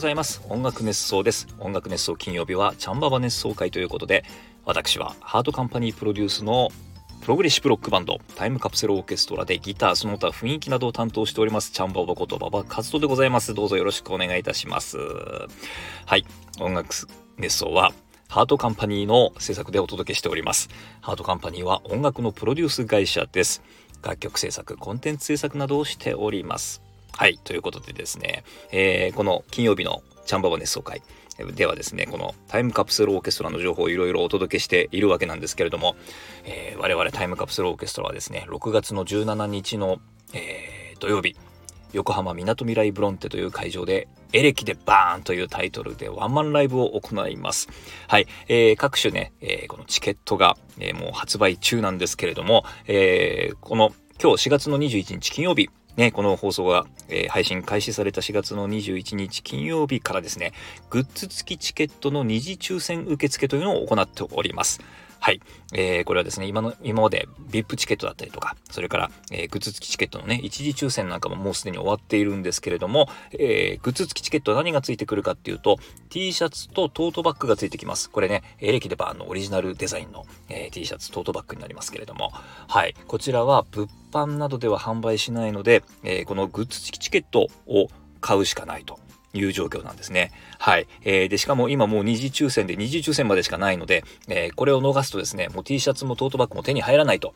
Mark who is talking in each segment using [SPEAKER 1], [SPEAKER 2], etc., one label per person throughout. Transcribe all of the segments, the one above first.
[SPEAKER 1] ございます。音楽熱想です。音楽熱想金曜日はチャンババ熱想回ということで私はハートカンパニープロデュースのプログレッシブロックバンドタイムカプセルオーケストラでギターその他雰囲気などを担当しておりますチャンババことババカズトでございます。どうぞよろしくお願いいたします。はい。音楽熱想はハートカンパニーの制作でお届けしております。ハートカンパニーは音楽のプロデュース会社です。楽曲制作コンテンツ制作などをしております。はい、ということでですね、えー、この金曜日のチャンババ熱奏会ではですね、このタイムカプセルオーケストラの情報をいろいろお届けしているわけなんですけれども、えー、我々タイムカプセルオーケストラはですね、6月の17日の、えー、土曜日、横浜みなとみらいブロンテという会場でエレキでバーンというタイトルでワンマンライブを行います。はい。えー、各種ね、えー、このチケットが、えー、もう発売中なんですけれども、えー、この今日4月の21日金曜日、ね、この放送が、えー、配信開始された4月の21日金曜日からですね、グッズ付きチケットの二次抽選受付というのを行っております。はい。えー、これはですね、今の、今まで VIP チケットだったりとか、それから、えー、グッズ付きチケットのね、一時抽選なんかももうすでに終わっているんですけれども、えー、グッズ付きチケット何が付いてくるかっていうと、T シャツとトートバッグが付いてきます。これね、エレキデバーのオリジナルデザインの、えー、T シャツ、トートバッグになりますけれども、はい。こちらは物販などでは販売しないので、えー、このグッズ付きチケットを買うしかないと。いう状況なんですね。はい。えー、で、しかも今もう二次抽選で二次抽選までしかないので、えー、これを逃すとですね、もう T シャツもトートバッグも手に入らないと。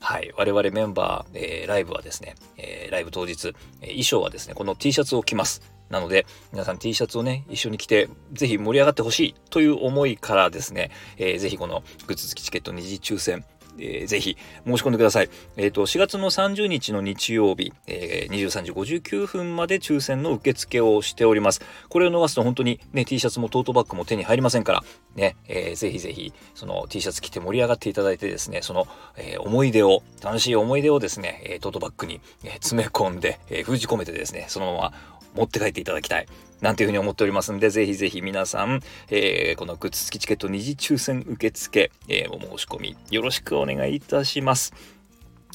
[SPEAKER 1] はい。我々メンバー、えー、ライブはですね、えー、ライブ当日、えー、衣装はですね、この T シャツを着ます。なので、皆さん T シャツをね、一緒に着て、ぜひ盛り上がってほしいという思いからですね、えー、ぜひこのグッズ付きチケット二次抽選、えー、ぜひ申し込んでください。えっ、ー、と、4月の30日の日曜日、えー、23時59分まで抽選の受付をしております。これを逃すと本当にね、T シャツもトートバッグも手に入りませんから、ね、えー、ぜひぜひ、その T シャツ着て盛り上がっていただいてですね、その、えー、思い出を、楽しい思い出をですね、え、トートバッグに、え、詰め込んで、えー、封じ込めてですね、そのまま持って帰っていただきたい。なんていうふうに思っておりますんで、ぜひぜひ皆さん、えー、このグッズ付きチケット二次抽選受付、えー、お申し込みよろしくお願いいたします。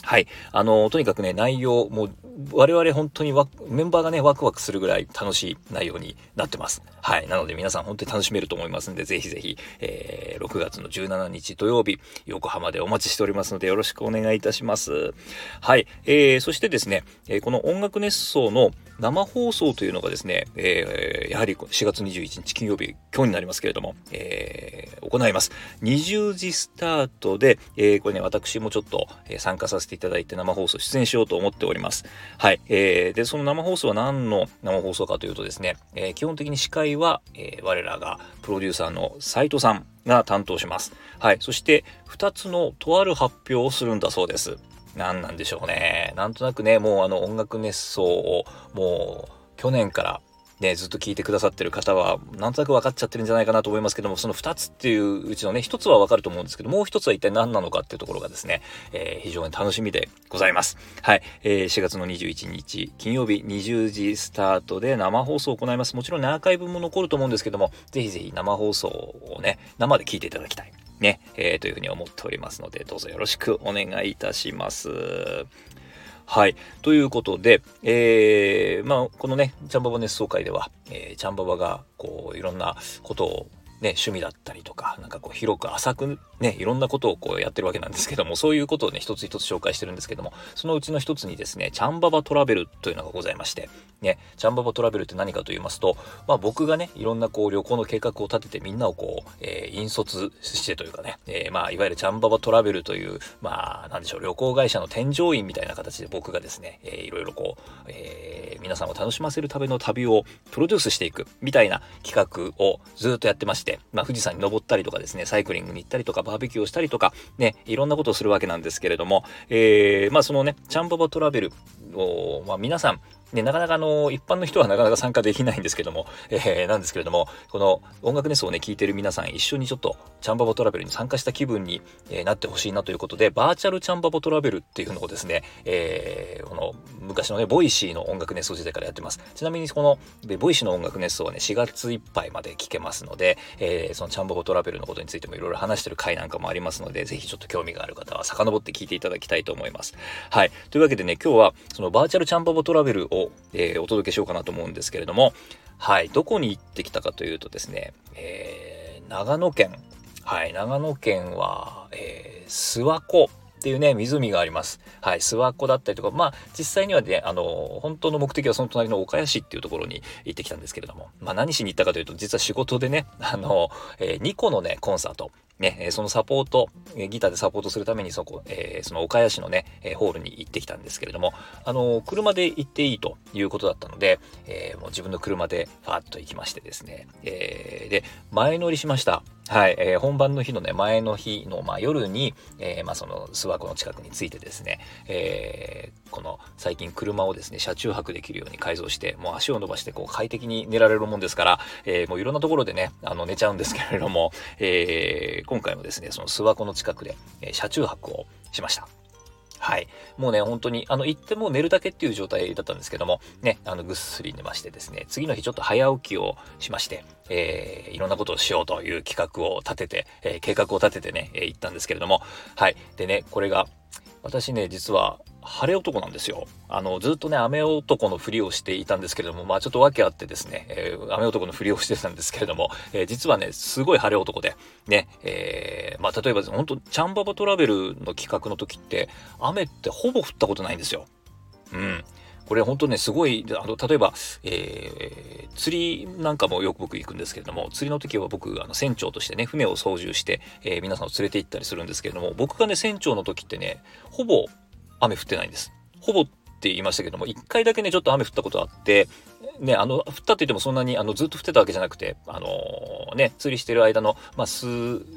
[SPEAKER 1] はい。あの、とにかくね、内容、もう、我々本当にメンバーがね、ワクワクするぐらい楽しい内容になってます。はい。なので皆さん本当に楽しめると思いますんで、ぜひぜひ、えー、6月の17日土曜日、横浜でお待ちしておりますので、よろしくお願いいたします。はい。えー、そしてですね、えー、この音楽熱奏の生放送というのがですね、えー、やはり4月21日金曜日、今日になりますけれども、えー、行います。20時スタートで、えー、これね、私もちょっと参加させていただいて生放送出演しようと思っております。はい。えー、で、その生放送は何の生放送かというとですね、えー、基本的に司会は、えー、我らがプロデューサーの斉藤さんが担当します。はい。そして、2つのとある発表をするんだそうです。何なんでしょうね。なんとなくね、もうあの音楽熱奏をもう去年からね、ずっと聞いてくださってる方は、なんとなく分かっちゃってるんじゃないかなと思いますけども、その2つっていううちのね、1つは分かると思うんですけど、もう1つは一体何なのかっていうところがですね、えー、非常に楽しみでございます。はい。えー、4月の21日、金曜日20時スタートで生放送を行います。もちろんね、アーカイブも残ると思うんですけども、ぜひぜひ生放送をね、生で聞いていただきたい。ね、えー、というふうに思っておりますので、どうぞよろしくお願いいたします。はい。ということで、えー、まあ、このね、チャンババ熱奏会では、えー、チャンババが、こう、いろんなことをね、趣味だったりとか、なんかこう広く浅くね、いろんなことをこうやってるわけなんですけども、そういうことをね、一つ一つ紹介してるんですけども、そのうちの一つにですね、チャンババトラベルというのがございまして、ね、チャンババトラベルって何かと言いますと、まあ僕がね、いろんなこう旅行の計画を立ててみんなをこう、えー、引率してというかね、えー、まあいわゆるチャンババトラベルという、まあなんでしょう、旅行会社の添乗員みたいな形で僕がですね、えー、いろいろこう、えー、皆さんを楽しませるための旅をプロデュースしていくみたいな企画をずっとやってまして、て、まあ、富士山に登ったりとかですね、サイクリングに行ったりとか、バーベキューをしたりとか、ね、いろんなことをするわけなんですけれども、えー、まあ、そのね、チャンババトラベルを、まあ、皆さん、ね、なかなかあの、一般の人はなかなか参加できないんですけども、えー、なんですけれども、この音楽熱奏をね、聞いてる皆さん一緒にちょっと、チャンバボトラベルに参加した気分に、えー、なってほしいなということで、バーチャルチャンバボトラベルっていうのをですね、えー、この、昔のね、 Voicy の音楽熱想時代からやってます。ちなみにこの、 Voicy の音楽熱想はね、4月いっぱいまで聞けますので、えー、そのチャンババトラベルのことについてもいろいろ話してる回なんかもありますので、ぜひちょっと興味がある方は遡って聞いていただきたいと思います。はい。というわけでね、今日は、そのバーチャルチャンババトラベルを、をえー、お届けしようかなと思うんですけれども、はい、どこに行ってきたかというとですね、えー、長野県、はい、長野県は、えー、諏訪湖っていうね、湖があります。はい、諏訪湖だったりとか、まあ、実際にはね、あの、本当の目的はその隣の岡谷市っていうところに行ってきたんですけれども、まあ、何しに行ったかというと、実は仕事でね、あの、えー、2個のね、コンサート、ね、そのサポート、ギターでサポートするためにそこ、えー、その岡谷市のね、ホールに行ってきたんですけれども、あの、車で行っていいということだったので、えー、もう自分の車でファーッと行きましてですね、えー、で、前乗りしました。はい、えー、本番の日のね、前の日の、まあ、夜に、えー、まあ、その諏訪湖の近くに着いてですね、えー、この最近車をですね、車中泊できるように改造して、もう足を伸ばしてこう快適に寝られるもんですから、えー、もういろんなところでね、あの寝ちゃうんですけれども、えー、今回もですね、その諏訪湖の近くで、えー、車中泊をしました。はい。もうね、本当に、あの、行っても寝るだけっていう状態だったんですけども、ね、あの、ぐっすり寝ましてですね、次の日ちょっと早起きをしまして、えー、いろんなことをしようという企画を立てて、えー、計画を立ててね、えー、行ったんですけれども、はい。でね、これが、私ね、実は、晴れ男なんですよ。あの、ずっとね、雨男のふりをしていたんですけれども、まあちょっと訳あってですね、えー、雨男のふりをしてたんですけれども、えー、実はね、すごい晴れ男で、ね、えー、まあ例えば、本当チャンババトラベルの企画の時って、雨ってほぼ降ったことないんですよ。うん。これ本当ね、すごい、あの、例えば、えー、釣りなんかもよく僕行くんですけれども、釣りの時は僕、あの、船長としてね、船を操縦して、えー、皆さんを連れて行ったりするんですけれども、僕がね、船長の時ってね、ほぼ雨降ってないんです。ほぼって言いましたけども、一回だけね、ちょっと雨降ったことあって、ね、あの、降ったって言ってもそんなに、あの、ずっと降ってたわけじゃなくて、あのー、ね、釣りしてる間の、まあ、数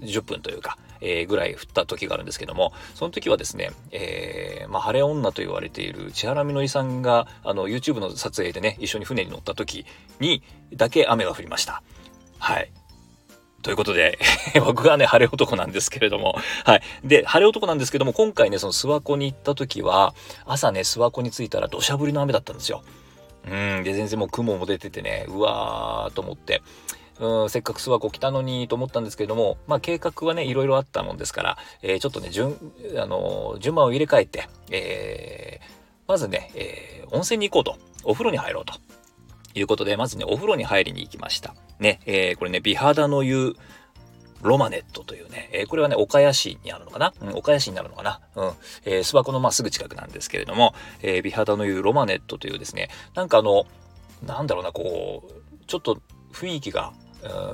[SPEAKER 1] 十分というか、えー、ぐらい降った時があるんですけども、その時はですね、えー、まあ、晴れ女と言われている千原みのりさんが、あの、YouTube の撮影でね、一緒に船に乗った時に、だけ雨が降りました。はい。ということで 僕がね、晴れ男なんですけれども、はい。で、晴れ男なんですけども、今回ね、その諏訪湖に行った時は、朝ね、諏訪湖に着いたら土砂降りの雨だったんですよ。うん、で、全然もう雲も出ててね、うわーと思って、うん、せっかく諏訪湖来たのにと思ったんですけれども、まあ計画はね、いろいろあったもんですから、えー、ちょっとね、順、あの、順番を入れ替えて、えー、まずね、えー、温泉に行こうと、お風呂に入ろうと。いうことで、まずね、お風呂に入りに行きました。ね、えー、これね、美肌の湯ロマネットというね、えー、これはね、岡谷市にあるのかな、うん、岡谷市になるのかな？うん。えー、諏訪湖のまあすぐ近くなんですけれども、えー、美肌の湯ロマネットというですね、なんかあの、なんだろうな、こう、ちょっと雰囲気が、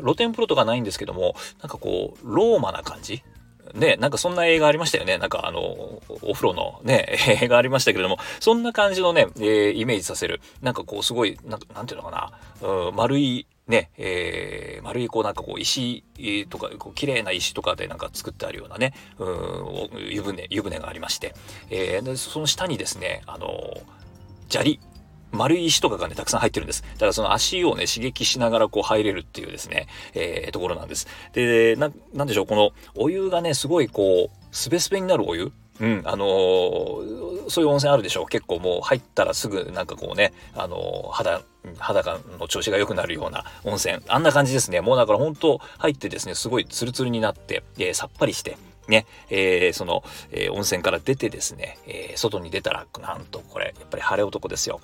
[SPEAKER 1] 露天風呂とかないんですけども、なんかこう、ローマな感じ？ね、なんかそんな映画ありましたよね。なんかあの、お風呂のね、映画ありましたけれども、そんな感じのね、えー、イメージさせる。なんかこう、すごい、なんなんていうのかな、うん、丸い、ね、えー、丸いこうなんかこう石とか、こう綺麗な石とかでなんか作ってあるようなね、うん、湯船、湯船がありまして、えー、その下にですね、あの、砂利、丸い石とかがね、たくさん入ってるんです。だからその足をね、刺激しながらこう入れるっていうですね、えー、ところなんです。で、な、なんでしょう、このお湯がね、すごいこう、スベスベになるお湯？うん、あのー、そういう温泉あるでしょう。結構もう入ったらすぐなんかこうね、あのー、肌、肌の調子が良くなるような温泉。あんな感じですね。もうだから本当入ってですね、すごいツルツルになって、えー、さっぱりして、ね、えー、その、えー、温泉から出てですね、えー、外に出たら、なんとこれ、やっぱり晴れ男ですよ。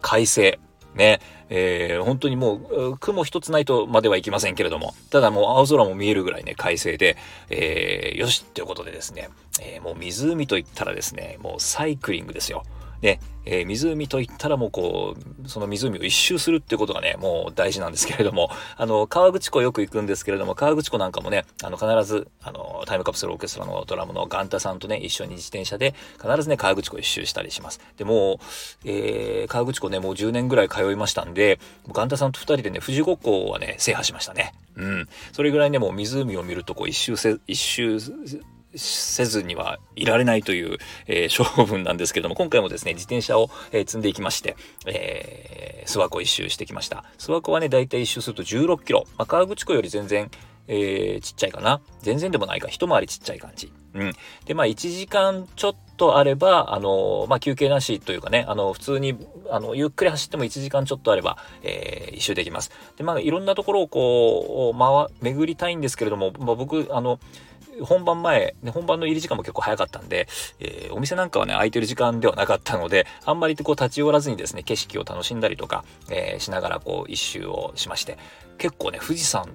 [SPEAKER 1] 快晴。ね、えー、本当にもう、雲一つないとまではいきませんけれども、ただもう青空も見えるぐらいね、快晴で、えー、よしっていうことでですね、えー、もう湖といったらですね、もうサイクリングですよ。ね、えー、湖といったらもうこう、その湖を一周するってことがね、もう大事なんですけれども、あの、河口湖よく行くんですけれども、河口湖なんかもね、あの、必ず、あの、タイムカプセルオーケストラのドラムのガンタさんとね、一緒に自転車で、必ずね、河口湖一周したりします。で、もう、えー、河口湖ね、もう10年ぐらい通いましたんで、ガンタさんと2人でね、富士五湖はね、制覇しましたね。うん。それぐらいね、もう湖を見るとこう一周せ、一周せずにはいられないという、えー、勝負なんですけども、今回もですね、自転車を、えー、積んでいきまして、えー、諏訪湖一周してきました。諏訪湖はね、だいたい一周すると16キロ。まあ、河口湖より全然、えー、ちっちゃいかな。全然でもないか。一回りちっちゃい感じ。うん。で、まあ、1時間ちょっとあれば、あの、まあ、休憩なしというかね、あの、普通に、あの、ゆっくり走っても1時間ちょっとあれば、えー、一周できます。で、まあ、いろんなところをこう、回、巡りたいんですけれども、まあ、僕、あの、本番前、ね、本番の入り時間も結構早かったんで、えー、お店なんかはね、空いてる時間ではなかったので、あんまりこう立ち寄らずにですね、景色を楽しんだりとか、えー、しながらこう一周をしまして、結構ね、富士山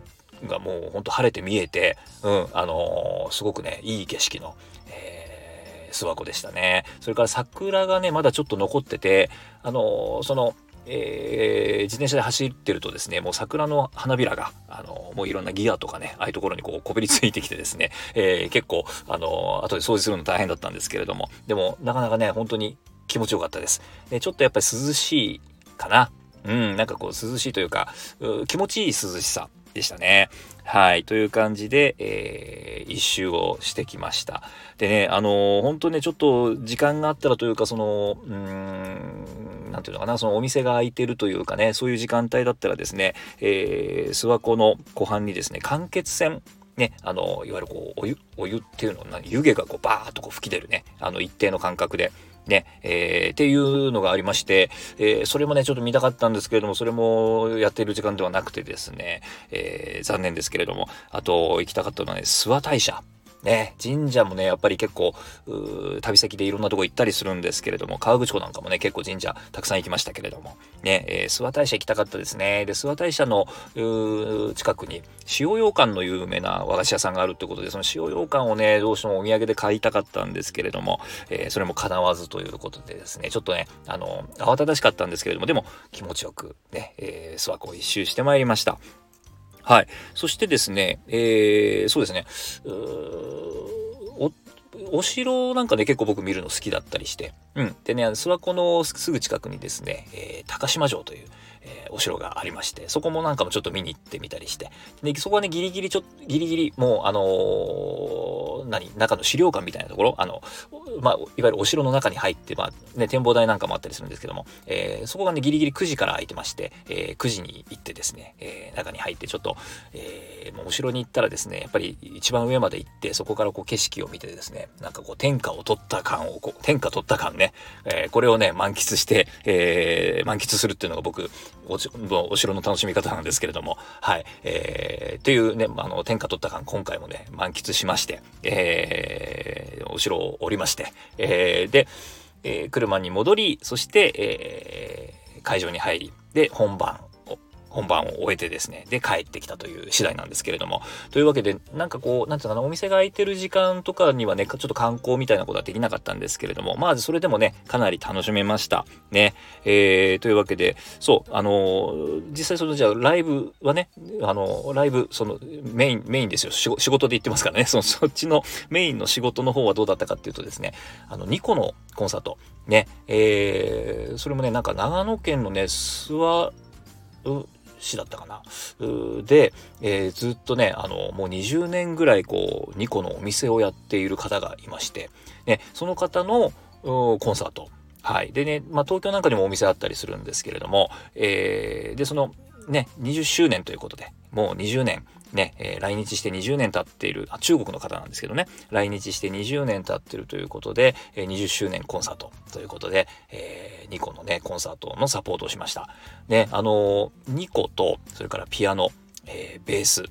[SPEAKER 1] がもうほんと晴れて見えて、うん、あのー、すごくね、いい景色の、えー、諏訪湖でしたね。それから桜がね、まだちょっと残ってて、あの、その、えー、自転車で走ってるとですね、もう桜の花びらが、あの、もういろんなギアとかね、ああいうところにこう、こびりついてきてですね、えー、結構、あの、後で掃除するの大変だったんですけれども、でも、なかなかね、本当に気持ちよかったです。で、ちょっとやっぱり涼しいかな。うん、なんかこう、涼しいというか、う気持ちいい涼しさでしたね。はい。という感じで、えー、一周をしてきました。でね、あのー、本当ね、ちょっと時間があったらというか、その、うん、なんていうのかな、そのお店が開いてるというかね、そういう時間帯だったらですね、えー、諏訪湖の湖畔にですね、間欠泉ね、あの、いわゆるこう、お湯、お湯っていうの、湯気がこう、バーっとこう吹き出るね、あの、一定の間隔で、ね、えー、っていうのがありまして、えー、それもね、ちょっと見たかったんですけれども、それもやっている時間ではなくてですね、えー、残念ですけれども、あと行きたかったのはね、諏訪大社。ね、神社もね、やっぱり結構、旅先でいろんなとこ行ったりするんですけれども、河口湖なんかもね、結構神社たくさん行きましたけれども、ね、えー、諏訪大社行きたかったですね。で、諏訪大社の近くに、塩羊羹の有名な和菓子屋さんがあるってことで、その塩羊羹をね、どうしてもお土産で買いたかったんですけれども、えー、それも叶わずということでですね、ちょっとね、あの、慌ただしかったんですけれども、でも気持ちよくね、えー、諏訪湖を一周してまいりました。はい。そしてですね、えー、そうですね、お、城なんかね、結構僕見るの好きだったりして、うん。でね、諏訪湖のすぐ近くにですね、えー、高島城という、えー、お城がありまして、そこもなんかもちょっと見に行ってみたりして、で、そこはね、ギリギリちょっと、ギリギリ、もう、あのー、何、中の資料館みたいなところ、あの、まあ、いわゆるお城の中に入って、まあ、ね、展望台なんかもあったりするんですけども、えー、そこがね、ギリギリ9時から開いてまして、えー、9時に行ってですね、えー、中に入ってちょっと、えー、もうお城に行ったらですね、やっぱり一番上まで行って、そこからこう景色を見てですね、なんかこう天下を取った感を、こう天下取った感ね、えー、これをね、満喫して、えー、満喫するっていうのが僕、おお城の楽しみ方なんですけれども、はい、えー、というね、あの、天下取った感、今回もね、満喫しまして、えー、お城を降りまして、えー、で、えー、車に戻り、そして、えー、会場に入り、で、本番本番を終えてですね、で帰ってきたという次第なんですけれども。というわけで、なんかこう、なんていうかな、お店が開いてる時間とかにはね、ちょっと観光みたいなことはできなかったんですけれども、まあ、それでもね、かなり楽しめました。ね。えー、というわけで、そう、あのー、実際その、じゃあ、ライブはね、あのー、ライブ、その、メイン、メインですよ。仕事で行ってますからね、その、そっちのメインの仕事の方はどうだったかっていうとですね、あの、2個のコンサート、ね、えー、それもね、なんか長野県のね、諏訪、市だったかな。で、えー、ずっとね、あの、もう20年ぐらいこう、2個のお店をやっている方がいまして、ね、その方のコンサート。はい。でね、まあ、東京なんかにもお店あったりするんですけれども、えー、で、その、ね、20周年ということで、もう20年、ね、えー、来日して20年経っているあ、中国の方なんですけどね、来日して20年経ってるということで、えー、20周年コンサートということで、えー、ニコのね、コンサートのサポートをしました。ね、あのー、ニコと、それからピアノ、えー、ベース、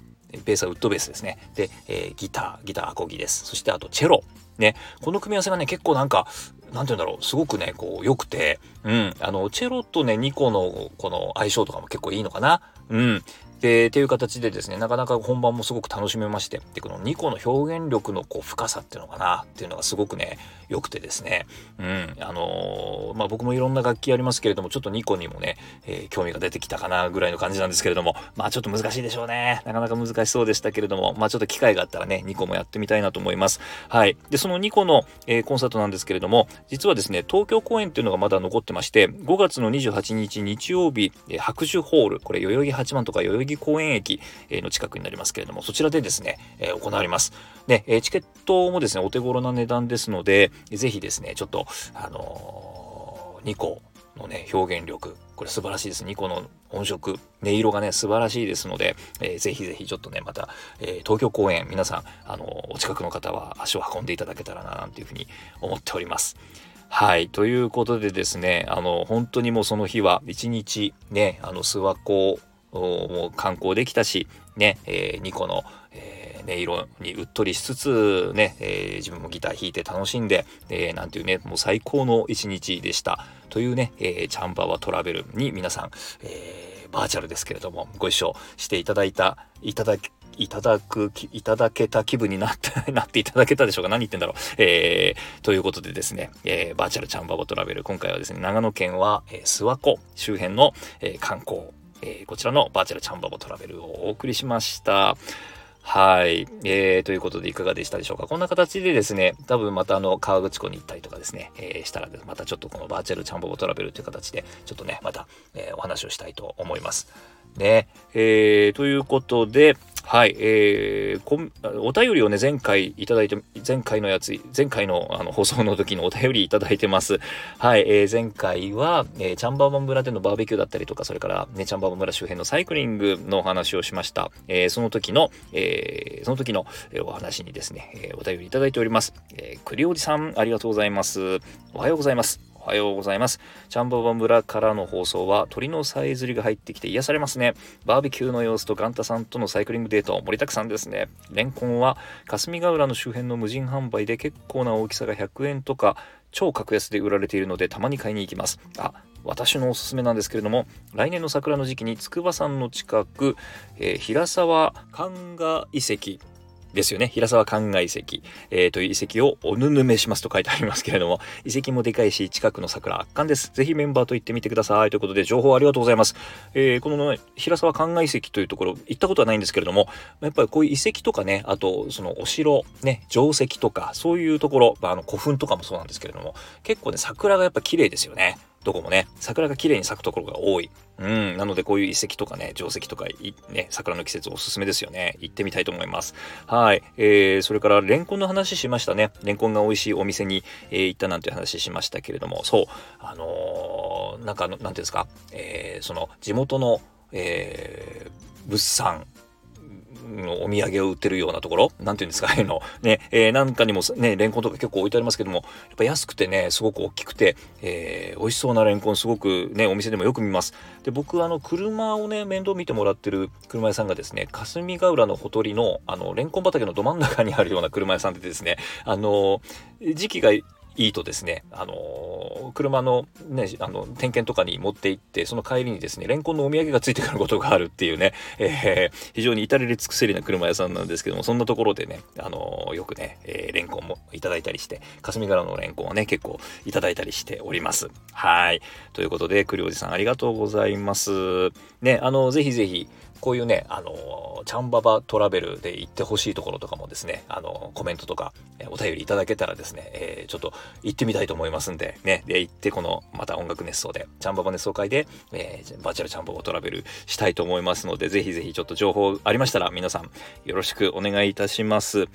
[SPEAKER 1] ベースはウッドベースですね。で、えー、ギター、ギターアコギです。そしてあとチェロ。ね、この組み合わせがね、結構なんか、なんて言うんだろう、すごくね、こう、良くて、うん、あの、チェロとね、ニコのこの相性とかも結構いいのかな。うん。で、っていう形でですね、なかなか本番もすごく楽しめまして、で、この2個の表現力のこう深さっていうのかなっていうのがすごくね、良くてですね、うん、あのー、まあ、僕もいろんな楽器ありますけれども、ちょっと2個にもね、えー、興味が出てきたかなぐらいの感じなんですけれども、まあちょっと難しいでしょうね。なかなか難しそうでしたけれども、まあちょっと機会があったらね、2個もやってみたいなと思います。はい。で、その2個の、えー、コンサートなんですけれども、実はですね、東京公演っていうのがまだ残ってまして、5月の28日日曜日、えー、白樹ホール、これ代々木八幡とか代々木公園駅の近くになりますけれども、そちらでですね、えー、行われます。で、えチケットもですね、お手頃な値段ですので、ぜひですね、ちょっと、あのー、2個のね、表現力、これ素晴らしいです。2個の音色、音色がね、素晴らしいですので、えー、ぜひぜひちょっとね、また、えー、東京公演、皆さん、あのー、お近くの方は足を運んでいただけたらな、なんていうふうに思っております。はい。ということでですね、あの、本当にもうその日は、一日ね、あの、諏訪湖も観光できたし、ね、えー、2個の、えー音色にうっとりしつつね、えー、自分もギター弾いて楽しんで、えー、なんていうねもう最高の一日でしたというね、えー、チャンバワトラベルに皆さん、えー、バーチャルですけれどもご一緒していただいたいただいただく、いただけた気分になって、なっていただけたでしょうか？何言ってんだろう？えー、ということでですね、えー、バーチャルチャンバボトラベル、今回はですね、長野県は、えー、諏訪湖周辺の、えー、観光、えー、こちらのバーチャルチャンバボトラベルをお送りしました。はい。えー、ということでいかがでしたでしょうか？こんな形でですね、多分またあの、河口湖に行ったりとかですね、えー、したら、またちょっとこのバーチャルチャンボボトラベルという形で、ちょっとね、また、えー、お話をしたいと思います。ね。えー、ということで、はい、えー、お便りをね、前回いただいて、前回のやつ、前回のあの放送の時のお便りいただいてます。はい、えー、前回は、えー、チャンバーバン村でのバーベキューだったりとか、それから、ね、チャンバーバン村周辺のサイクリングのお話をしました。えー、その時の、えー、その時の、えお話にですね、えー、お便りいただいております。えー、栗おじさん、ありがとうございます。おはようございます。おはようございます。チャンババ村からの放送は鳥のさえずりが入ってきて癒されますね。バーベキューの様子とガンタさんとのサイクリングデート盛りだくさんですね。レンコンは霞ヶ浦の周辺の無人販売で結構な大きさが100円とか超格安で売られているのでたまに買いに行きます。あ、私のおすすめなんですけれども来年の桜の時期に筑波山の近く、えー、平沢神賀遺跡ですよね。平沢灌漑遺跡、えー、という遺跡をおぬぬめしますと書いてありますけれども、遺跡もでかいし、近くの桜圧巻です。ぜひメンバーと行ってみてください。ということで、情報ありがとうございます。えー、この、ね、平沢灌漑遺跡というところ、行ったことはないんですけれども、やっぱりこういう遺跡とかね、あと、そのお城、ね、城跡とか、そういうところ、まあの古墳とかもそうなんですけれども、結構ね、桜がやっぱ綺麗ですよね。どこもね、桜が綺麗に咲くところが多い。うん、なのでこういう遺跡とかね、定石とか、ね、桜の季節おすすめですよね。行ってみたいと思います。はい。えー、それから、レンコンの話しましたね。レンコンが美味しいお店に、えー、行ったなんて話しましたけれども、そう、あのー、なんか、なんていうんですか、えー、その、地元の、えー、物産お土産を売ってるようなところ、なんていうんですか、あの、ね、えー、なんかにもね、レンコンとか結構置いてありますけども、やっぱ安くてね、すごく大きくて、えー、美味しそうなレンコンすごくね、お店でもよく見ます。で、僕、あの、車をね、面倒見てもらってる車屋さんがですね、霞ヶ浦のほとりの、あの、レンコン畑のど真ん中にあるような車屋さんでですね、あの、時期がいいとですね、あの車のね、あの、点検とかに持って行って、その帰りにですね、レンコンのお土産がついてくることがあるっていうね、えー、非常に至れり尽くせりな車屋さんなんですけども、そんなところでね、あのよくね、えー、レンコンもいただいたりして、霞ヶ浦のレンコンはね、結構いただいたりしております。はい。ということで、栗おじさんありがとうございます。ね、あの、ぜひぜひ、こういうね、あのチャンババトラベルで行ってほしいところとかもですね、あのコメントとか、えお便りいただけたらですね、えー、ちょっと行ってみたいと思いますんで、ね、で、行ってこの、また音楽熱奏で、チャンババ熱奏会で、えー、バーチャルチャンババトラベルしたいと思いますので、ぜひぜひちょっと情報ありましたら、皆さんよろしくお願いいたします。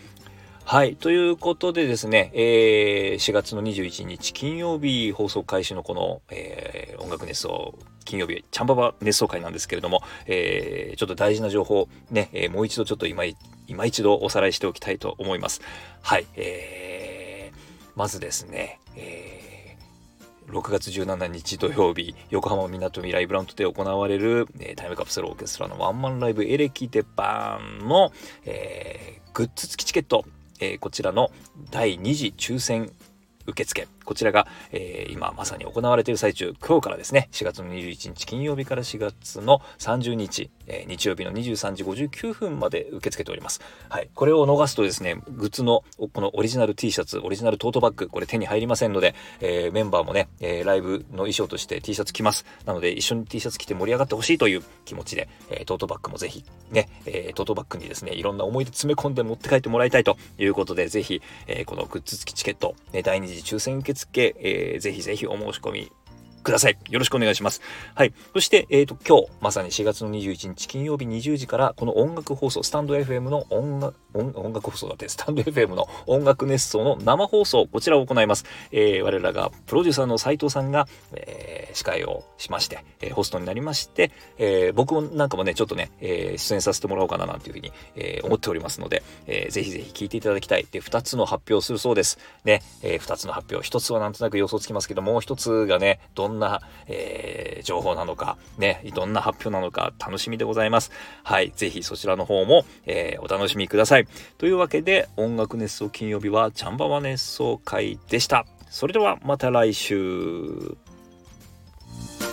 [SPEAKER 1] はい。ということでですね、えー、4月の21日金曜日放送開始のこの、えー、音楽熱奏金曜日、チャンババ熱奏会なんですけれども、えー、ちょっと大事な情報、ね、えー、もう一度ちょっと今、今一度おさらいしておきたいと思います。はい。えー、まずですね、えー、6月17日土曜日、横浜みなとみライブランドで行われる、えー、タイムカプセルオーケストラのワンマンライブエレキデバンの、えー、グッズ付きチケット、えー、こちらの第2次抽選受付こちらが、えー、今まさに行われている最中今日からですね4月の21日金曜日から4月の30日、えー、日曜日の23時59分まで受け付けております。はいこれを逃すとですねグッズのこのオリジナル T シャツオリジナルトートバッグこれ手に入りませんので、えー、メンバーもね、えライブの衣装として T シャツ着ます。なので一緒に T シャツ着て盛り上がってほしいという気持ちで、えトートバッグもぜひね、えトートバッグにですねいろんな思い出詰め込んで持って帰ってもらいたいということでぜひ、えこのグッズ付きチケット、ね、第2次抽選受付、えー、ぜひぜひお申し込みください。よろしくお願いします。はい。そして、えっ、ー、と、今日、まさに4月の21日金曜日20時から、この音楽放送、スタンド FM の音楽、音楽放送だって、スタンド FM の音楽熱奏の生放送、こちらを行います。えー、我らが、プロデューサーの斉藤さんが、えー、司会をしまして、え、ホストになりまして、え、僕もなんかもね、ちょっとね、え、出演させてもらおうかななんていうふうに、え、思っておりますので、えー、ぜひぜひ聞いていただきたい。で、2つの発表するそうです。ね、え、2つの発表。1つはなんとなく予想つきますけども、う1つがね、どんな、え、情報なのか、ね、どんな発表なのか楽しみでございます。はい、ぜひそちらの方も、え、お楽しみください。というわけで、音楽熱奏金曜日はチャンバワ熱奏会でした。それではまた来週。Thank you.